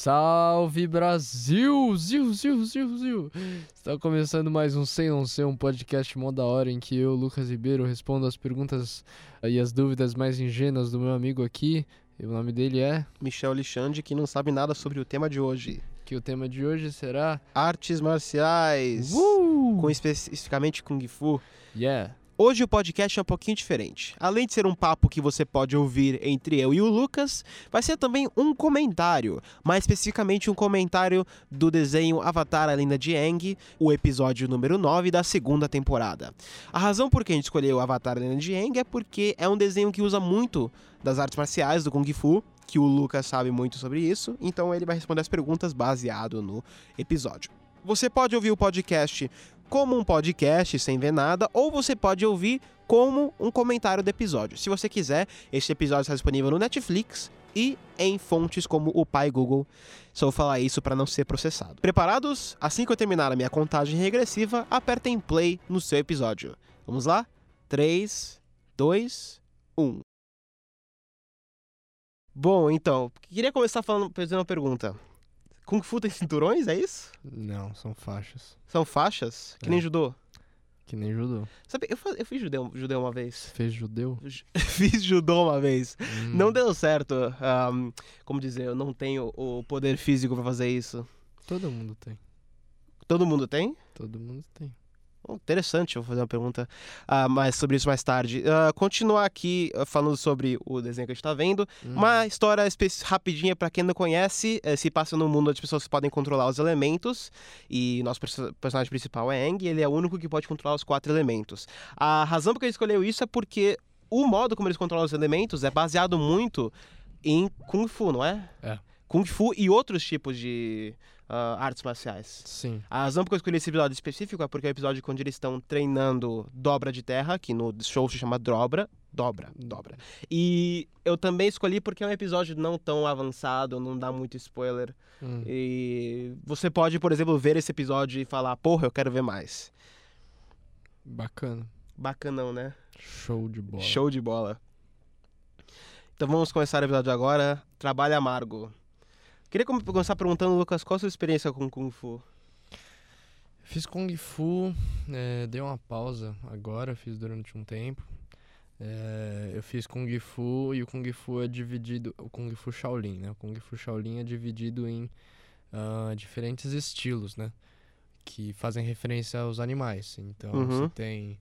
Salve Brasil! Zil, zil, zil, zil! Está começando mais um Sem Não Ser, um podcast mó da hora em que eu, Lucas Ribeiro, respondo as perguntas e as dúvidas mais ingênuas do meu amigo aqui. E o nome dele é. Michel Alexandre, que não sabe nada sobre o tema de hoje. Que o tema de hoje será. Artes marciais. Uh! Com especificamente Kung Fu. Yeah! Hoje o podcast é um pouquinho diferente. Além de ser um papo que você pode ouvir entre eu e o Lucas, vai ser também um comentário, mais especificamente um comentário do desenho Avatar a Lenda de Aang, o episódio número 9 da segunda temporada. A razão por que a gente escolheu Avatar a Lenda de Aang é porque é um desenho que usa muito das artes marciais do Kung Fu, que o Lucas sabe muito sobre isso, então ele vai responder as perguntas baseado no episódio. Você pode ouvir o podcast como um podcast sem ver nada, ou você pode ouvir como um comentário do episódio. Se você quiser, este episódio está disponível no Netflix e em fontes como o pai Google. Só vou falar isso para não ser processado. Preparados? Assim que eu terminar a minha contagem regressiva, apertem play no seu episódio. Vamos lá? 3, 2, 1. Bom, então, queria começar fazendo uma pergunta. Kung Fu tem cinturões, é isso? Não, são faixas. São faixas? Que É. nem judô. Que nem judô. Sabe, eu, fa- eu fiz judeu, judeu uma vez. Fez judeu? Ju- Fiz judô uma vez. Hum. Não deu certo. ahm, como dizer, eu não tenho o poder físico pra fazer isso. Todo mundo tem. Todo mundo tem? Todo mundo tem. Interessante, eu vou fazer uma pergunta ah, mais sobre isso mais tarde. Ah, continuar aqui ah, falando sobre o desenho que a gente tá vendo. Hum. Uma história rapidinha pra quem não conhece, eh, se passa num mundo onde as pessoas podem controlar os elementos e nosso perso- personagem principal é Aang, e ele é o único que pode controlar os quatro elementos. A razão por que ele escolheu isso é porque o modo como eles controlam os elementos é baseado muito em Kung Fu, não é? É. Kung Fu e outros tipos de ah, artes marciais. Sim. A razão por que eu escolhi esse episódio específico é porque é o episódio quando eles estão treinando dobra de terra, que no show se chama dobra. Dobra, dobra. E eu também escolhi porque é um episódio não tão avançado, não dá muito spoiler. Hum. E você pode, por exemplo, ver esse episódio e falar, porra, eu quero ver mais. Bacana. Bacanão, né? Show de bola. Show de bola. Então vamos começar o episódio agora. Trabalho amargo. Queria come- começar perguntando, Lucas, qual a sua experiência com Kung Fu? Fiz Kung Fu, é, dei uma pausa agora, fiz durante um tempo. É, eu fiz Kung Fu e o Kung Fu é dividido, o Kung Fu Shaolin, né? O Kung Fu Shaolin é dividido em ah, diferentes estilos, né? Que fazem referência aos animais. Então Uhum. você tem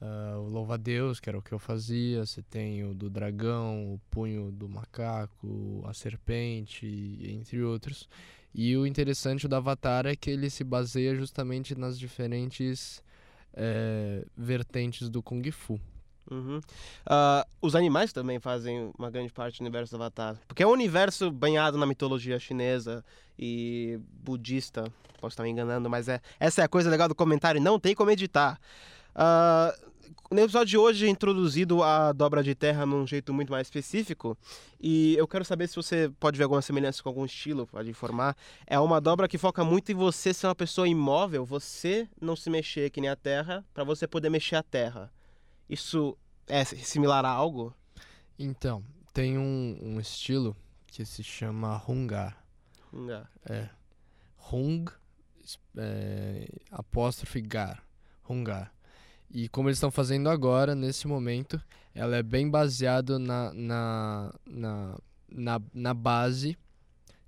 ah, o Louva-a-Deus, que era o que eu fazia, você tem o do dragão, o punho do macaco, a serpente, entre outros. E o interessante do Avatar é que ele se baseia justamente nas diferentes eh, vertentes do Kung Fu. Uhum. Ah, os animais também fazem uma grande parte do universo do Avatar. Porque é um universo banhado na mitologia chinesa e budista. Posso estar me enganando, mas é essa é a coisa legal do comentário. Não tem como editar. Ah, no episódio de hoje é introduzido a dobra de terra num jeito muito mais específico. E eu quero saber se você pode ver alguma semelhança com algum estilo, pode informar. É uma dobra que foca muito em você ser uma pessoa imóvel, você não se mexer que nem a terra, para você poder mexer a terra. Isso é similar a algo? Então, tem um, um estilo que se chama Hungar. Nga. É. Hung, é, apóstrofe gar. Hungar. E como eles estão fazendo agora, nesse momento, ela é bem baseado na, na, na, na, na base,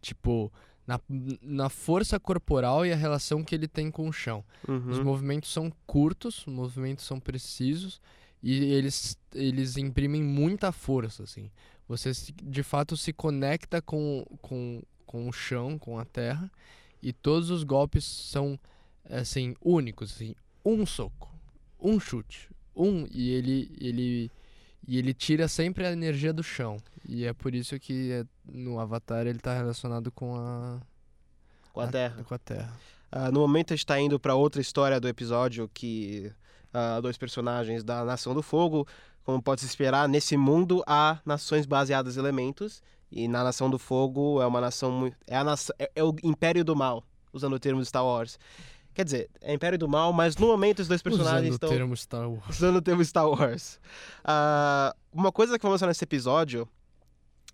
tipo, na, na força corporal e a relação que ele tem com o chão. Os Uhum. movimentos são curtos, os movimentos são precisos e eles, eles imprimem muita força, assim. Você de fato se conecta com, com, com o chão, com a terra, e todos os golpes são, assim, únicos, assim. Um soco, um chute, um, e ele, ele, e ele tira sempre a energia do chão. E é por isso que é- no Avatar ele tá relacionado com a, Com a terra. Com a terra. Ah, no momento a gente está indo para outra história do episódio que ah, dois personagens da Nação do Fogo, como pode se esperar, nesse mundo há nações baseadas em elementos e na Nação do Fogo é uma nação é, a nação, é, é o Império do Mal, usando o termo de Star Wars. Quer dizer, é Império do Mal, mas no momento os dois personagens Usando estão o termo Star Wars. usando o termo Star Wars. Ah, uma coisa que vamos mostrar nesse episódio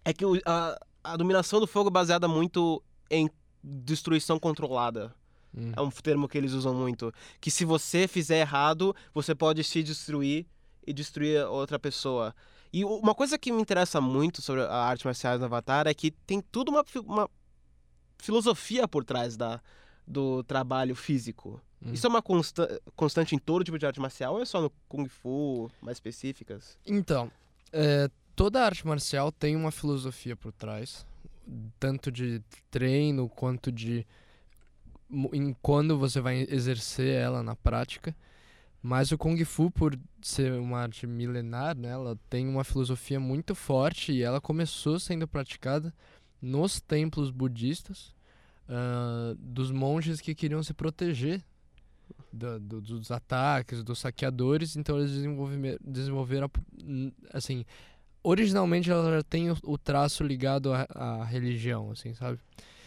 é que o- a, a dominação do fogo é baseada muito em destruição controlada. Hum. É um termo que eles usam muito. Que se você fizer errado, você pode se destruir e destruir outra pessoa. E uma coisa que me interessa muito sobre a arte marcial no Avatar é que tem tudo uma, uma filosofia por trás da, do trabalho físico. Hum. Isso é uma consta constante em todo tipo de arte marcial ou é só no Kung Fu, mais específicas? Então, é, toda arte marcial tem uma filosofia por trás, tanto de treino quanto de em quando você vai exercer ela na prática. Mas o Kung Fu, por ser uma arte milenar, né, ela tem uma filosofia muito forte e ela começou sendo praticada nos templos budistas ah, dos monges que queriam se proteger da- do- dos ataques, dos saqueadores. Então eles desenvolve- desenvolveram, assim, originalmente ela já tem o, o traço ligado à, religião, assim, sabe?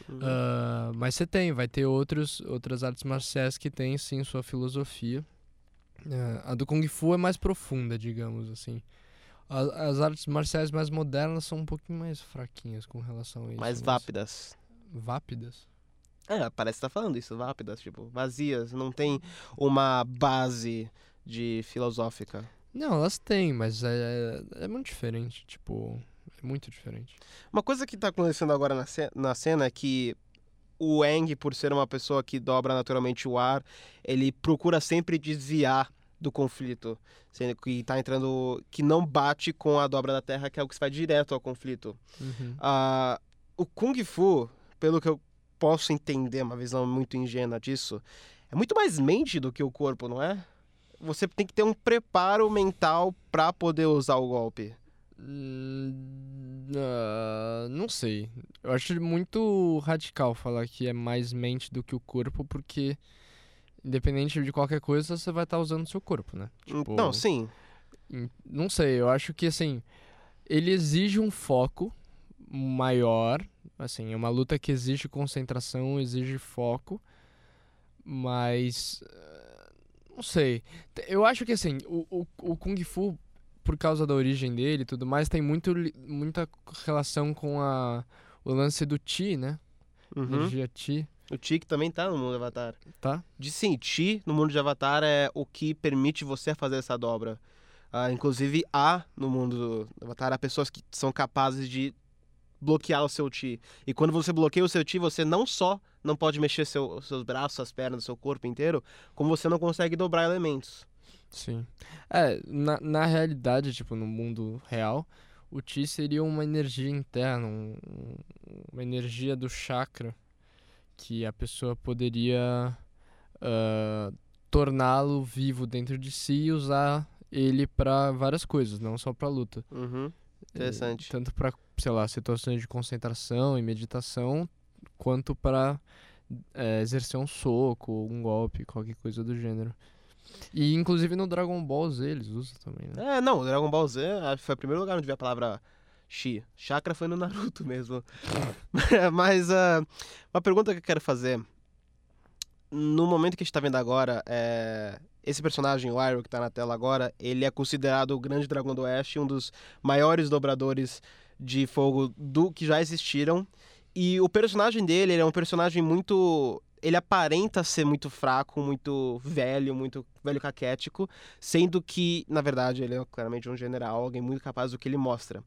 Uhum. Ah, mas você tem, vai ter outros, outras artes marciais que têm sim sua filosofia. Ah, a do Kung Fu é mais profunda, digamos assim. A- as artes marciais mais modernas são um pouquinho mais fraquinhas com relação a isso. mais mas- vápidas. É, parece que tá falando isso, vápidas, tipo, vazias, não tem uma base de filosófica. Não, elas têm, mas é, é muito diferente, tipo, é muito diferente. Uma coisa que tá acontecendo agora na, ce- na cena é que o Eng, por ser uma pessoa que dobra naturalmente o ar, ele procura sempre desviar do conflito, sendo que tá entrando que não bate com a dobra da terra, que é o que vai direto ao conflito. Uhum. Ah, o Kung Fu, pelo que eu posso entender, uma visão muito ingênua disso, é muito mais mente do que o corpo, não é? Você tem que ter um preparo mental pra poder usar o golpe. Hum, ah, não sei. Eu acho muito radical falar que é mais mente do que o corpo, porque independente de qualquer coisa, você vai estar usando o seu corpo, né? Tipo, Não, sim. em- Não sei, eu acho que assim, ele exige um foco maior, assim, é uma luta que exige concentração, exige foco, mas eh, não sei. Eu acho que assim, o, o, o Kung Fu, por causa da origem dele e tudo mais, tem muito, muita relação com a, o lance do Chi, né? Uhum. Energia Chi, O Chi que também tá no mundo de Avatar. tá? De sim, Chi no mundo de Avatar é o que permite você fazer essa dobra. Ah, inclusive, há no mundo do Avatar há pessoas que são capazes de bloquear o seu Chi. E quando você bloqueia o seu Chi, você não só não pode mexer seu, seus braços, suas pernas, seu corpo inteiro, como você não consegue dobrar elementos. Sim. É, na, na realidade, tipo, no mundo real, o Chi seria uma energia interna, um- um- uma energia do chakra que a pessoa poderia ah, torná-lo vivo dentro de si e usar ele pra várias coisas, não só pra luta. Uhum. Interessante. Tanto pra, sei lá, situações de concentração e meditação, quanto pra eh, exercer um soco, um golpe, qualquer coisa do gênero. E inclusive no Dragon Ball Z eles usam também, né? É, não, o Dragon Ball Z ah, foi o primeiro lugar onde vi a palavra Chi. Chakra foi no Naruto mesmo. Mas ah, uma pergunta que eu quero fazer. No momento que a gente tá vendo agora, é, esse personagem, o Iroh, que tá na tela agora, ele é considerado o grande dragão do Oeste, um dos maiores dobradores de fogo do que já existiram. E o personagem dele, ele é um personagem muito. Ele aparenta ser muito fraco, muito velho, muito velho caquético, sendo que, na verdade, ele é claramente um general, alguém muito capaz do que ele mostra.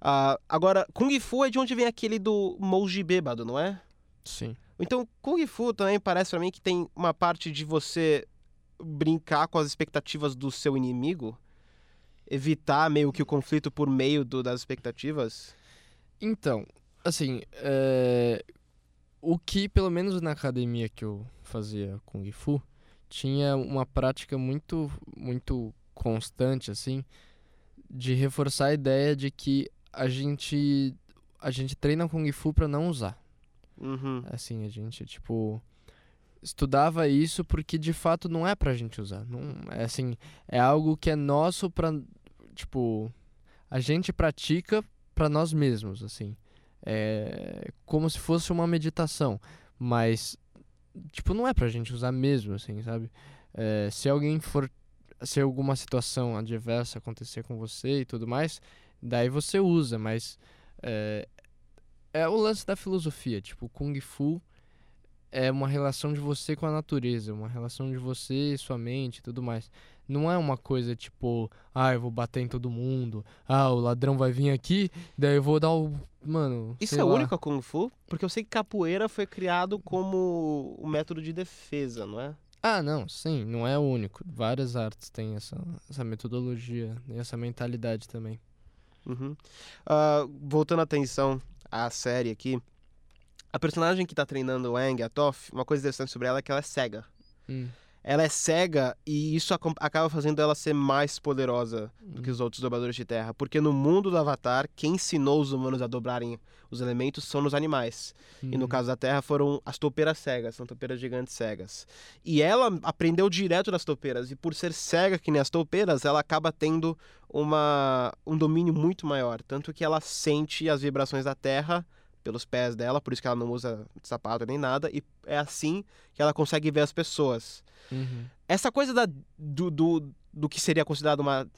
Ah, agora, Kung Fu é de onde vem aquele do Mouji bêbado, não é? Sim. Então, Kung Fu também parece pra mim que tem uma parte de você brincar com as expectativas do seu inimigo, evitar meio que o conflito por meio do- das expectativas. Então, assim, é, o que, pelo menos na academia que eu fazia Kung Fu, tinha uma prática muito, muito constante, assim, de reforçar a ideia de que a gente, a gente treina Kung Fu pra não usar. Uhum. Assim, a gente, tipo, estudava isso porque de fato não é pra gente usar. Não, é assim, é algo que é nosso pra, tipo, a gente pratica pra nós mesmos, assim. É como se fosse uma meditação, mas tipo, não é pra gente usar mesmo, assim, sabe? É, se alguém for se alguma situação adversa acontecer com você e tudo mais, daí você usa, mas é, é o lance da filosofia. Tipo, Kung Fu é uma relação de você com a natureza, uma relação de você e sua mente e tudo mais. Não é uma coisa tipo, ah, eu vou bater em todo mundo, ah, o ladrão vai vir aqui, daí eu vou dar o. Mano. Isso é lá. único a Kung Fu? Porque eu sei que capoeira foi criado como o método de defesa, não é? Ah, não, sim, não é o único. Várias artes têm essa, essa metodologia e essa mentalidade também. Uhum. Ah, voltando a atenção à série aqui, a personagem que tá treinando o Aang, a Toph, uma coisa interessante sobre ela é que ela é cega. Hum, Ela é cega e isso acaba fazendo ela ser mais poderosa do que os outros dobradores de terra. Porque no mundo do Avatar, quem ensinou os humanos a dobrarem os elementos são os animais. E no hum, caso da Terra foram as topeiras cegas, são topeiras gigantes cegas. E ela aprendeu direto das topeiras, e por ser cega que nem as topeiras, ela acaba tendo uma, um domínio muito maior. Tanto que ela sente as vibrações da Terra pelos pés dela, por isso que ela não usa sapato nem nada, e é assim que ela consegue ver as pessoas. uhum. Essa coisa da, do, do, do que seria considerado uma,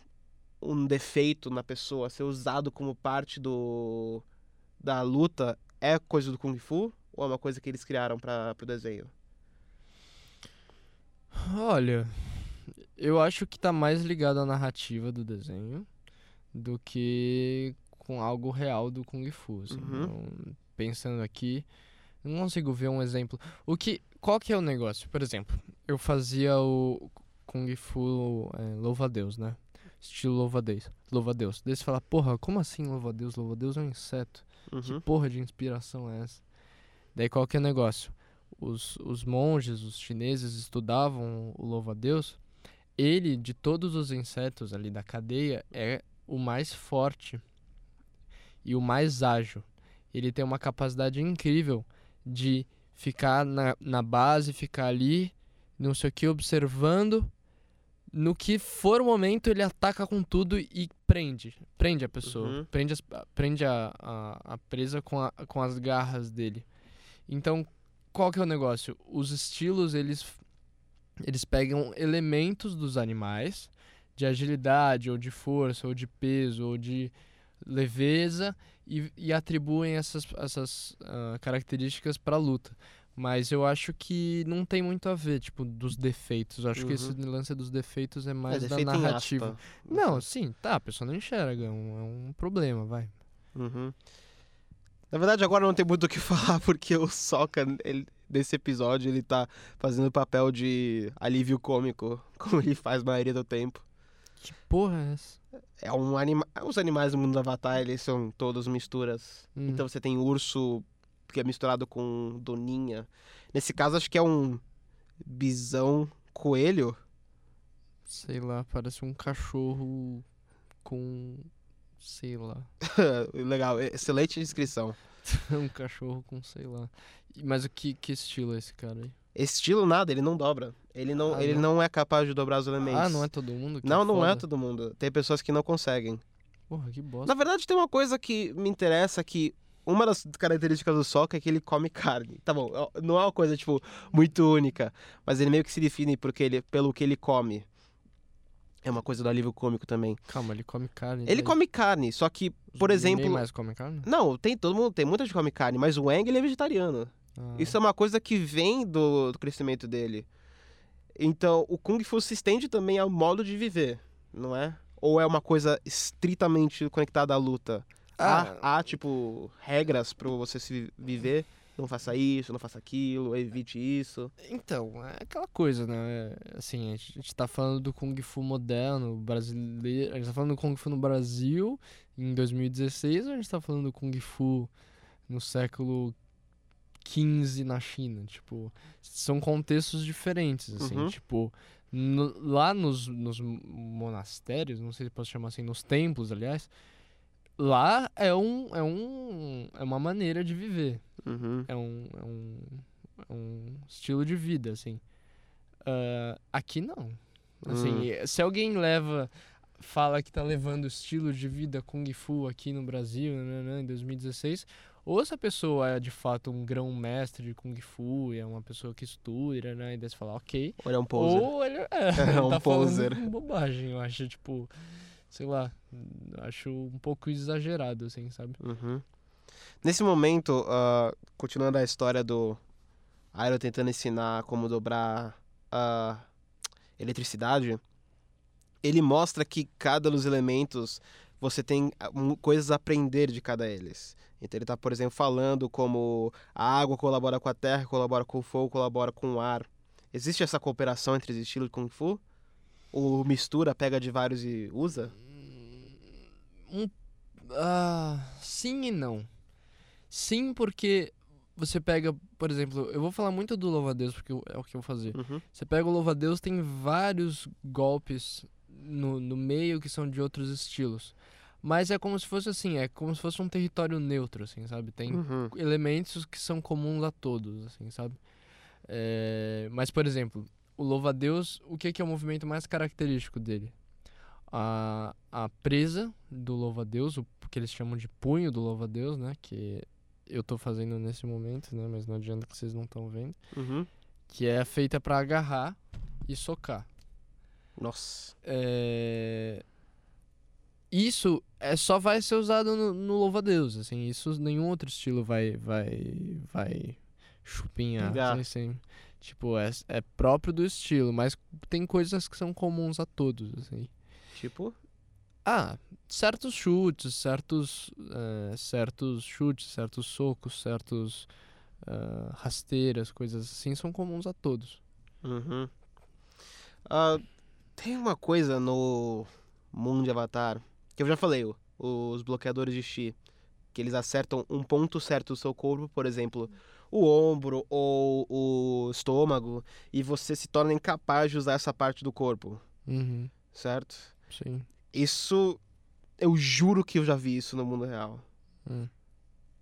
um defeito na pessoa ser usado como parte do, da luta é coisa do Kung Fu? Ou é uma coisa que eles criaram para o desenho? Olha, eu acho que tá mais ligado à narrativa do desenho do que com algo real do Kung Fu. assim. Uhum. Então, pensando aqui, não consigo ver um exemplo. O que, qual que é o negócio? Por exemplo, eu fazia o Kung Fu é, louva-a-Deus, né? Estilo louva-a-Deus. Louva-a-Deus. Daí você fala, porra, como assim louva-a-Deus? Louva-a-Deus é um inseto. Que Uhum. porra de inspiração é essa? Daí qual que é o negócio? Os, os monges, os chineses estudavam o louva-a-Deus. Ele, de todos os insetos ali da cadeia, é o mais forte e o mais ágil. Ele tem uma capacidade incrível de ficar na, na base, ficar ali, não sei o que, observando. No que for o momento, ele ataca com tudo e prende. Prende a pessoa. Uhum. Prende, as- prende a, a, a presa com, a, com as garras dele. Então, qual que é o negócio? Os estilos, eles, eles pegam elementos dos animais, de agilidade, ou de força, ou de peso, ou de leveza, e, e atribuem essas, essas ah, características para a luta. Mas eu acho que não tem muito a ver, tipo, dos defeitos. Eu acho que esse lance dos defeitos é mais é da narrativa. Não, sim, tá, a pessoa não enxerga, é um, é um problema, vai. Uhum. Na verdade, agora não tem muito o que falar, porque o Sokka, ele, nesse episódio, ele tá fazendo o papel de alívio cômico, como ele faz a maioria do tempo. Que porra é essa? É um anima... Os animais do mundo do Avatar, eles são todos misturas. Hum. Então você tem urso que é misturado com doninha. Nesse caso, acho que é um bisão coelho. Sei lá, parece um cachorro com. Sei lá. Legal, excelente descrição. um cachorro com sei lá. Mas o que, que estilo é esse cara aí? Estilo nada, ele não dobra. Ele não, Ah, ele não. não é capaz de dobrar os elementos. Ah, não é todo mundo? Que Não, não é foda. todo mundo. Tem pessoas que não conseguem. Porra, que bosta. Na verdade, tem uma coisa que me interessa que uma das características do Sokka é que ele come carne. Tá bom, não é uma coisa, tipo, muito única, mas ele meio que se define porque ele, pelo que ele come. É uma coisa do alívio cômico também. Calma, ele come carne. Ele daí come carne, só que, os- por exemplo... Ninguém mais come carne? Não, tem todo mundo, tem muita gente que come carne, mas o Aang ele é vegetariano. Ah, Isso é uma coisa que vem do, do crescimento dele. Então, o Kung Fu se estende também ao modo de viver, não é? Ou é uma coisa estritamente conectada à luta? Ah. Há, há, tipo, regras para você se vi- viver? Não faça isso, não faça aquilo, evite isso. Então, é aquela coisa, né? É, Assim, a gente, a gente tá falando do Kung Fu moderno, brasileiro. A gente tá falando do Kung Fu no Brasil em 2016 ou a gente tá falando do Kung Fu no século XV na China? Tipo, são contextos diferentes, assim. Uhum. Tipo, no- lá nos, nos monastérios, não sei se posso chamar assim, nos templos, aliás, lá é um, é um é uma maneira de viver Uhum. é um, é um, é um estilo de vida, assim. Ah, aqui não. Assim, Hum. se alguém leva, fala que tá levando estilo de vida Kung Fu aqui no Brasil, né, em 2016, ou essa pessoa é de fato um grão-mestre de Kung Fu, e é uma pessoa que estuda, né, e daí você fala, ok. Ou ele é um poser. Ou ele, é, É ele um tá poser. bobagem, eu acho, tipo, sei lá, acho um pouco exagerado, assim, sabe? Uhum. Nesse momento, ah, continuando a história do Iroh tentando ensinar como dobrar a eletricidade, ele mostra que cada dos elementos você tem ah, coisas a aprender de cada eles. Então ele está, por exemplo, falando como a água colabora com a terra, colabora com o fogo, colabora com o ar. Existe essa cooperação entre os estilos de Kung Fu? Ou mistura, pega de vários e usa? Um, ah, sim e não. Sim, porque você pega, por exemplo, eu vou falar muito do louva-a-Deus porque é o que eu vou fazer. Uhum. Você pega o louva-a-Deus, tem vários golpes no, no meio que são de outros estilos. Mas é como se fosse assim, é como se fosse um território neutro, assim, sabe? Tem Uhum. elementos que são comuns a todos, assim, sabe? É, mas, por exemplo, o louva-a-Deus, o que, que é o movimento mais característico dele? A, a presa do louva-a-Deus, o que eles chamam de punho do louva-a-Deus, né? Que eu tô fazendo nesse momento, né? Mas não adianta que vocês não estão vendo. Uhum. Que é feita pra agarrar e socar. Nossa. É, Isso é só vai ser usado no, no louva-a-Deus, assim, isso nenhum outro estilo vai vai vai chupinhar, assim, assim. Tipo, é, é próprio do estilo, mas tem coisas que são comuns a todos, assim. Tipo? Ah, certos chutes, certos eh, certos chutes, certos socos, certos ah, rasteiras, coisas assim, são comuns a todos. Uhum. Ah, tem uma coisa no mundo de Avatar que eu já falei, os bloqueadores de Chi, que eles acertam um ponto certo do seu corpo, por exemplo, o ombro ou o estômago, e você se torna incapaz de usar essa parte do corpo, Uhum, certo? sim. Isso eu juro que eu já vi isso no mundo real. Hum.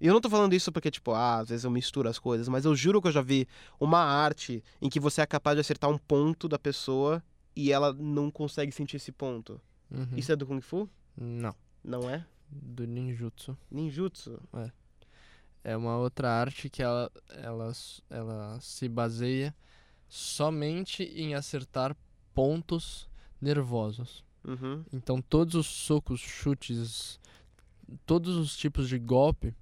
E eu não tô falando isso porque, tipo, ah, às vezes eu misturo as coisas, mas eu juro que eu já vi uma arte em que você é capaz de acertar um ponto da pessoa e ela não consegue sentir esse ponto. Uhum. Isso é do Kung Fu? Não, Não é? do ninjutsu. Ninjutsu. É uma outra arte que ela, ela, ela se baseia somente em acertar pontos nervosos. Uhum. Então todos os socos, chutes, todos os tipos de golpe,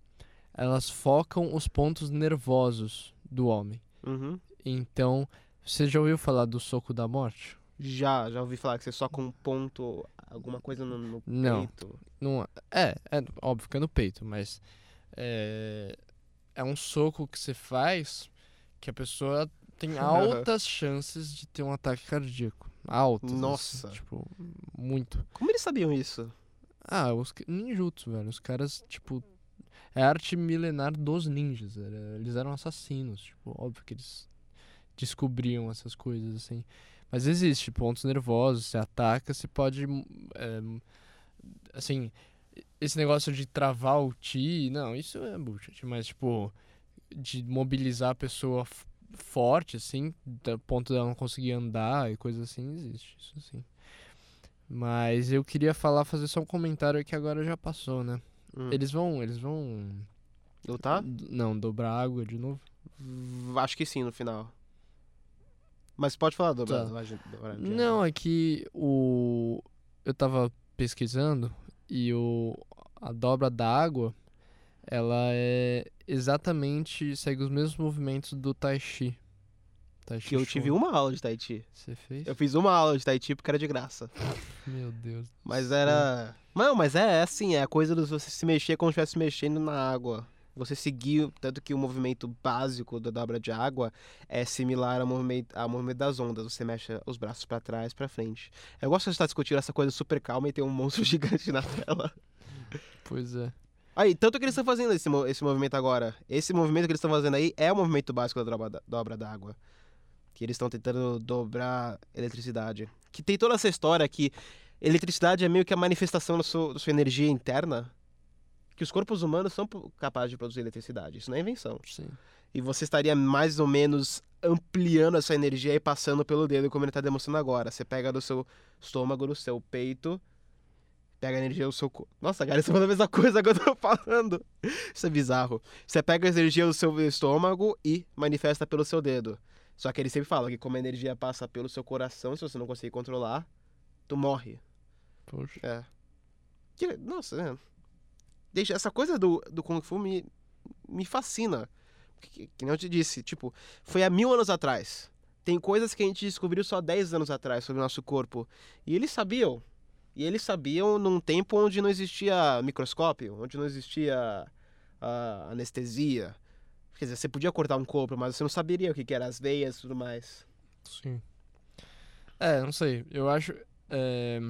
elas focam os pontos nervosos do homem. Uhum. Então, você já ouviu falar do soco da morte? Já, já ouvi falar que você só com um ponto, alguma coisa no, no Não. peito. Não, é, é óbvio que é no peito, mas é, é um soco que você faz que a pessoa tem altas chances de ter um ataque cardíaco. Altas. assim, Nossa. tipo, muito. Como eles sabiam isso? Ah, os ninjutsu, velho. Os caras, tipo. É a arte milenar dos ninjas. era- eles eram assassinos. Tipo, óbvio que eles descobriam essas coisas, assim. Mas existe pontos nervosos. Você ataca, você pode. é, assim. Esse negócio de travar o ti. Não, isso é bullshit. Mas, tipo. De mobilizar a pessoa forte, assim. Do ponto dela não conseguir andar e coisa assim, existe. Isso sim. Mas eu queria falar, fazer só um comentário que agora já passou, né? Hum. Eles vão, eles vão. Lutar? Não, dobrar água de novo. Acho que sim, no final. Mas pode falar do Tá. Brasil. Não, é que o. Eu tava pesquisando e o. A dobra da água, ela é exatamente. segue os mesmos movimentos do Tai Chi. Tai Chi Que eu tive uma aula de Tai Chi. Você fez? Eu fiz uma aula de Tai Chi porque era de graça. Meu Deus. do Mas era. Não, mas é, é assim, é a coisa de você se mexer como se estivesse mexendo na água. Você seguir, tanto que o movimento básico da dobra de água é similar ao movimento, ao movimento das ondas. Você mexe os braços pra trás, pra frente. Eu gosto de estar discutindo essa coisa super calma e ter um monstro gigante na tela. Pois é. Aí, tanto que eles estão fazendo esse, esse movimento agora. Esse movimento que eles estão fazendo aí é o movimento básico da dobra da- dobra d'água. Que eles estão tentando dobrar eletricidade. Que tem toda essa história que eletricidade é meio que a manifestação da sua, da sua energia interna. Que os corpos humanos são capazes de produzir eletricidade. Isso não é invenção. Sim. E você estaria mais ou menos ampliando essa energia e passando pelo dedo, como ele está demonstrando agora. Você pega do seu estômago, do seu peito, pega a energia do seu corpo. Nossa, cara, isso é a mesma coisa que eu tô falando. Isso é bizarro. Você pega a energia do seu estômago e manifesta pelo seu dedo. Só que ele sempre fala que como a energia passa pelo seu coração, se você não conseguir controlar, tu morre. Poxa. É. Nossa, é. Deixa essa coisa do, do Kung Fu me, me fascina. Que, que nem eu te disse, tipo, foi há mil anos atrás. Tem coisas que a gente descobriu só 10 anos atrás sobre o nosso corpo. E eles sabiam. E eles sabiam num tempo onde não existia microscópio, onde não existia uh, anestesia. Quer dizer, você podia cortar um corpo, mas você não saberia o que, que eram as veias e tudo mais. Sim. É, não sei. Eu acho. É...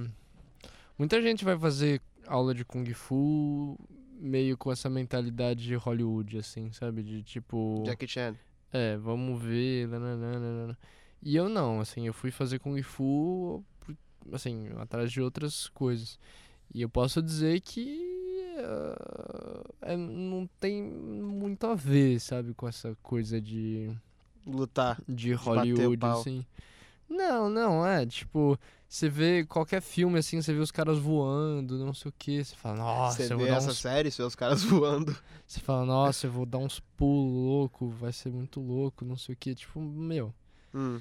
Muita gente vai fazer aula de Kung Fu meio com essa mentalidade de Hollywood, assim, sabe? De tipo. Jackie Chan. É, vamos ver. Nananana. E eu não, assim, eu fui fazer Kung Fu, assim, atrás de outras coisas. E eu posso dizer que uh, é, não tem muito a ver, sabe, com essa coisa de. Lutar. De Hollywood, assim. Não, não, é, tipo, você vê qualquer filme assim, você vê os caras voando, não sei o que, você fala, nossa, você eu vê vou dar essa uns... série, você vê os caras voando. Você fala, nossa, eu vou dar uns pulos louco, vai ser muito louco, não sei o que, tipo, meu. Hum.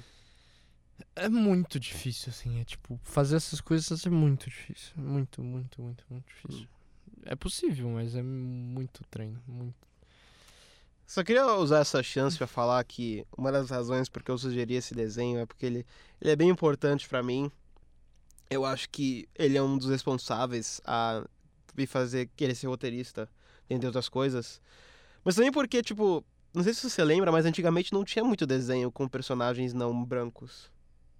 É muito difícil, assim, é tipo, fazer essas coisas é muito difícil. Muito, muito, muito, muito difícil. Hum. É possível, mas é muito treino, muito. Só queria usar essa chance para falar que uma das razões porque eu sugeri esse desenho é porque ele, ele é bem importante para mim. Eu acho que ele é um dos responsáveis a me fazer querer ser roteirista, entre outras coisas. Mas também porque, tipo, não sei se você lembra, mas antigamente não tinha muito desenho com personagens não brancos.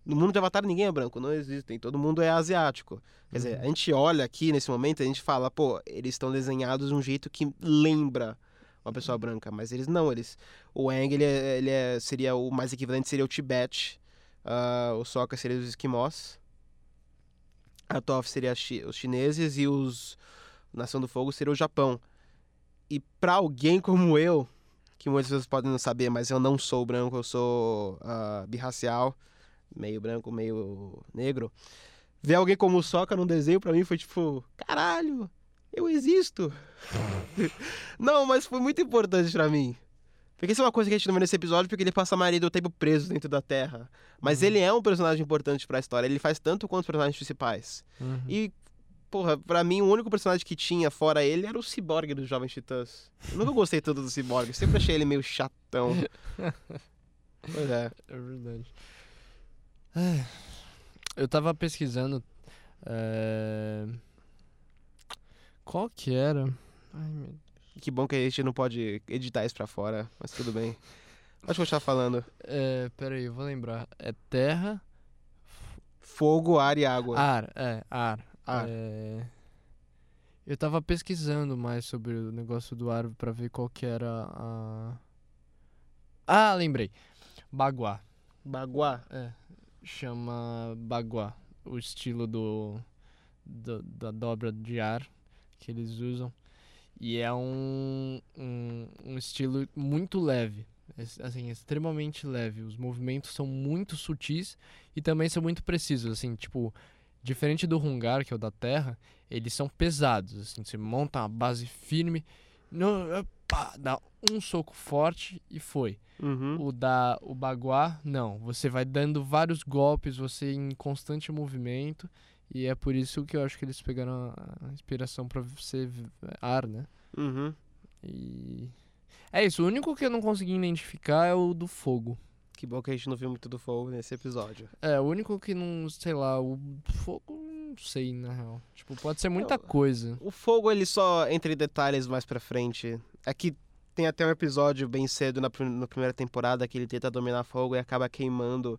No mundo de Avatar ninguém é branco, não existem, todo mundo é asiático. Quer dizer, a gente olha aqui nesse momento, a gente fala, pô, eles estão desenhados de um jeito que lembra uma pessoa branca, mas eles não, eles. O Aang, ele, é, ele é, seria o mais equivalente, seria o Tibete, uh, o Sokka seria os esquimós, a Toph seria chi, os chineses e os Nação do Fogo seria o Japão. E para alguém como eu, que muitas pessoas podem não saber, mas eu não sou branco, eu sou uh, birracial, meio branco, meio negro. Ver alguém como o Sokka num desenho para mim foi tipo, caralho, eu existo. não, mas foi muito importante para mim. Porque isso é uma coisa que a gente não vê nesse episódio, porque ele passa a maioria do tempo preso dentro da Terra. Mas uhum. ele é um personagem importante para a história. Ele faz tanto quanto os personagens principais. Uhum. E, porra, pra mim, o único personagem que tinha fora ele era o Cyborg dos Jovens Titãs. Eu nunca gostei tanto do Cyborg. Sempre achei ele meio chatão. pois é. É verdade. É. Eu tava pesquisando. É... Qual que era? Ai, meu Que bom que a gente não pode editar isso pra fora, mas tudo bem. Pode continuar falando. É, peraí, eu vou lembrar. É terra. Fogo, ar e água. Ar, é, ar. Ar. É... Eu tava pesquisando mais sobre o negócio do ar pra ver qual que era a. Ah, lembrei. Baguá. Baguá? É. Chama Baguá. O estilo do, do da dobra de ar que eles usam. E é um, um, um estilo muito leve, assim, extremamente leve. Os movimentos são muito sutis e também são muito precisos, assim, tipo, diferente do Hungar, que é o da terra, eles são pesados, assim, você monta uma base firme, no, pá, dá um soco forte e foi. Uhum. O da o Baguá, não, você vai dando vários golpes, você em constante movimento e é por isso que eu acho que eles pegaram a inspiração para ser ar, né? Uhum. E. É isso, o único que eu não consegui identificar é o do fogo. Que bom que a gente não viu muito do fogo nesse episódio. É, o único que não, sei lá, o fogo, não sei, na real. Tipo, pode ser muita coisa. O fogo, ele só entra em detalhes mais pra frente. É que tem até um episódio bem cedo na, na primeira temporada que ele tenta dominar fogo e acaba queimando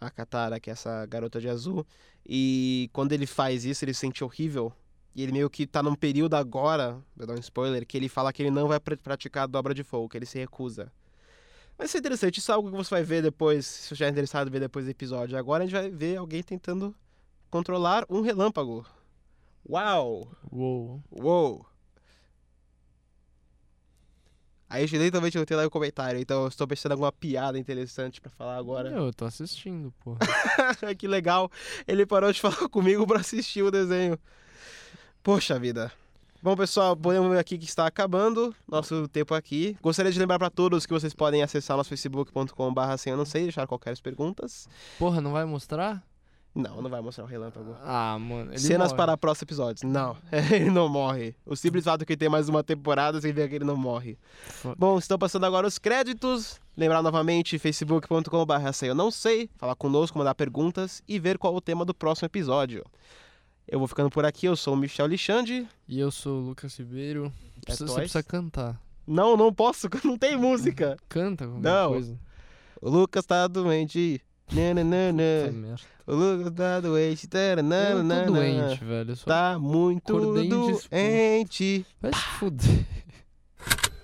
a Katara, que é essa garota de azul. E quando ele faz isso, ele se sente horrível. E ele meio que tá num período agora, vou dar um spoiler, que ele fala que ele não vai pr praticar a dobra de fogo, que ele se recusa. Vai ser interessante, isso é algo que você vai ver depois, se você já é interessado em ver depois do episódio. Agora a gente vai ver alguém tentando controlar um relâmpago. Uau! Uou! Uou! Aí lentamente eu tenho lá o comentário, então eu estou pensando em alguma piada interessante para falar agora. Eu tô assistindo, pô. que legal. Ele parou de falar comigo para assistir o desenho. Poxa vida. Bom, pessoal, podemos ver aqui que está acabando nosso tempo aqui. Gostaria de lembrar para todos que vocês podem acessar nosso facebook.com.br sem eu não sei, deixar qualquer perguntas. Porra, não vai mostrar? Não, não vai mostrar o relâmpago. Ah, mano. Cenas morre. para próximos episódios. Não, ele não morre. O simples fato que tem mais uma temporada, você vê que ele não morre. Bom, estão passando agora os créditos. Lembrar novamente, facebook.com.br eu não sei, falar conosco, mandar perguntas e ver qual o tema do próximo episódio. Eu vou ficando por aqui, eu sou o Michel Lixande. E eu sou o Lucas Ribeiro. Precisa- você precisa cantar. Não, não posso, não tem música. Canta qualquer Não. coisa. O Lucas tá doente. Nananana. O Lucas tá doente. Eu taranana. tô doente, velho. Eu Tá muito doente. Vai se fuder.